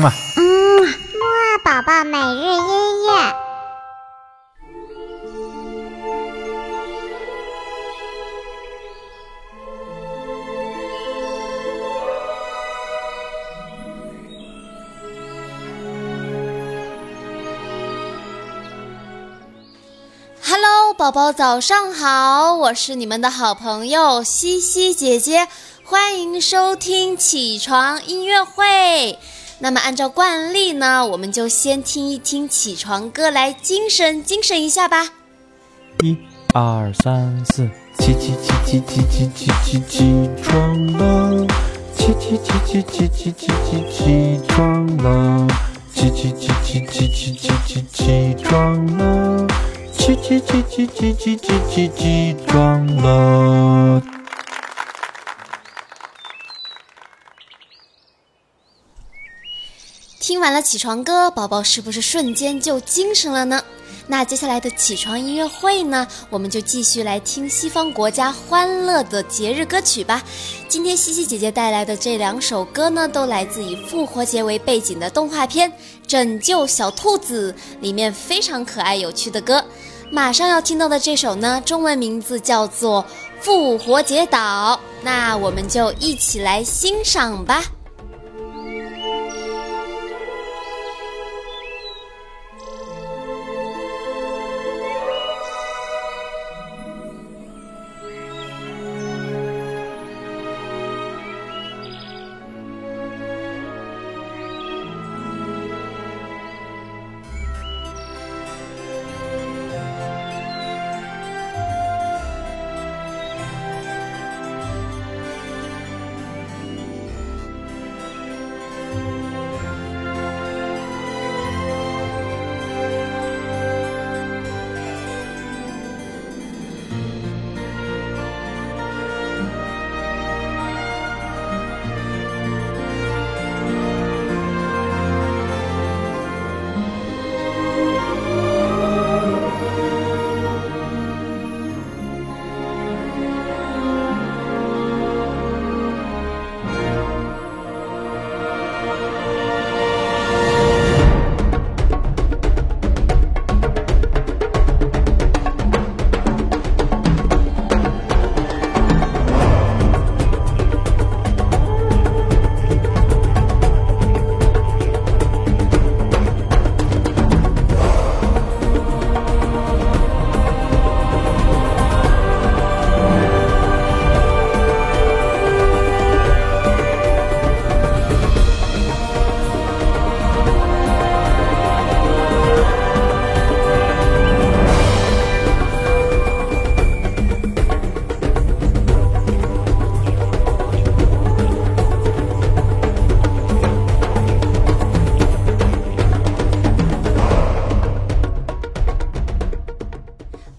嘛。嗯，木二宝宝每日音乐。Hello，宝宝早上好，我是你们的好朋友西西姐姐，欢迎收听起床音乐会。那么按照惯例呢，我们就先听一听起床歌来精神精神一下吧。一、二、三、四，起起起起起起起起起床了，起起起起起起起起起床了，起起起起起起起起起床了，起起起起起起起起起床了。听完了起床歌，宝宝是不是瞬间就精神了呢？那接下来的起床音乐会呢，我们就继续来听西方国家欢乐的节日歌曲吧。今天西西姐姐带来的这两首歌呢，都来自以复活节为背景的动画片《拯救小兔子》里面非常可爱有趣的歌。马上要听到的这首呢，中文名字叫做《复活节岛》，那我们就一起来欣赏吧。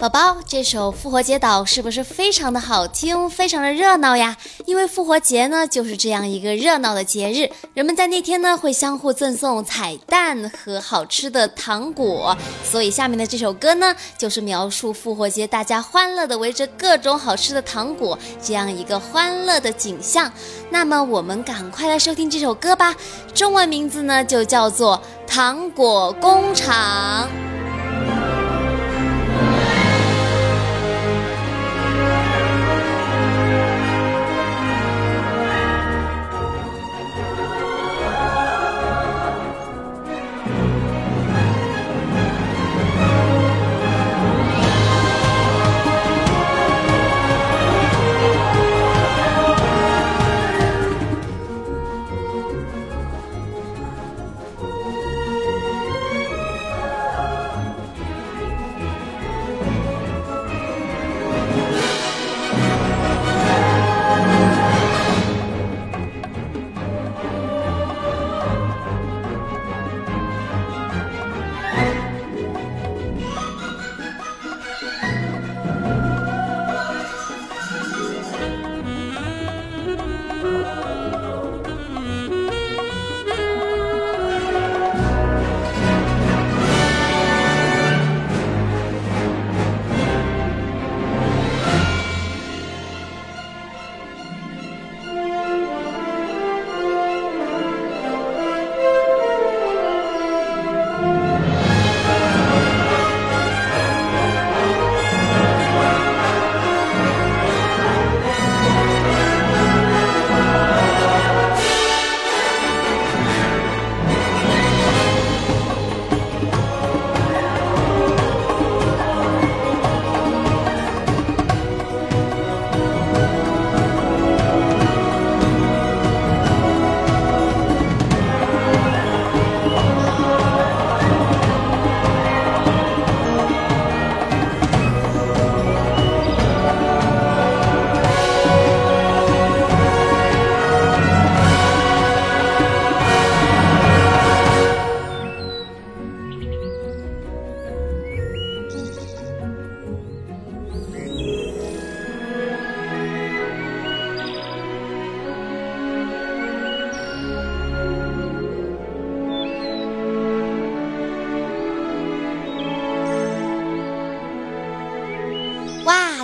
宝宝，这首《复活节岛》是不是非常的好听，非常的热闹呀？因为复活节呢，就是这样一个热闹的节日，人们在那天呢会相互赠送彩蛋和好吃的糖果，所以下面的这首歌呢，就是描述复活节大家欢乐的围着各种好吃的糖果这样一个欢乐的景象。那么我们赶快来收听这首歌吧，中文名字呢就叫做《糖果工厂》。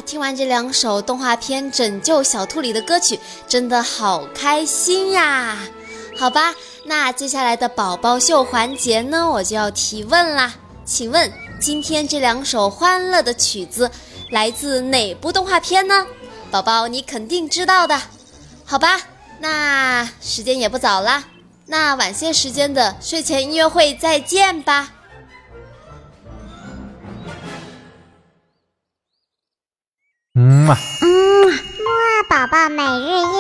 听完这两首动画片《拯救小兔》里的歌曲，真的好开心呀！好吧，那接下来的宝宝秀环节呢，我就要提问啦。请问今天这两首欢乐的曲子来自哪部动画片呢？宝宝你肯定知道的。好吧，那时间也不早了，那晚些时间的睡前音乐会再见吧。宝宝每日一。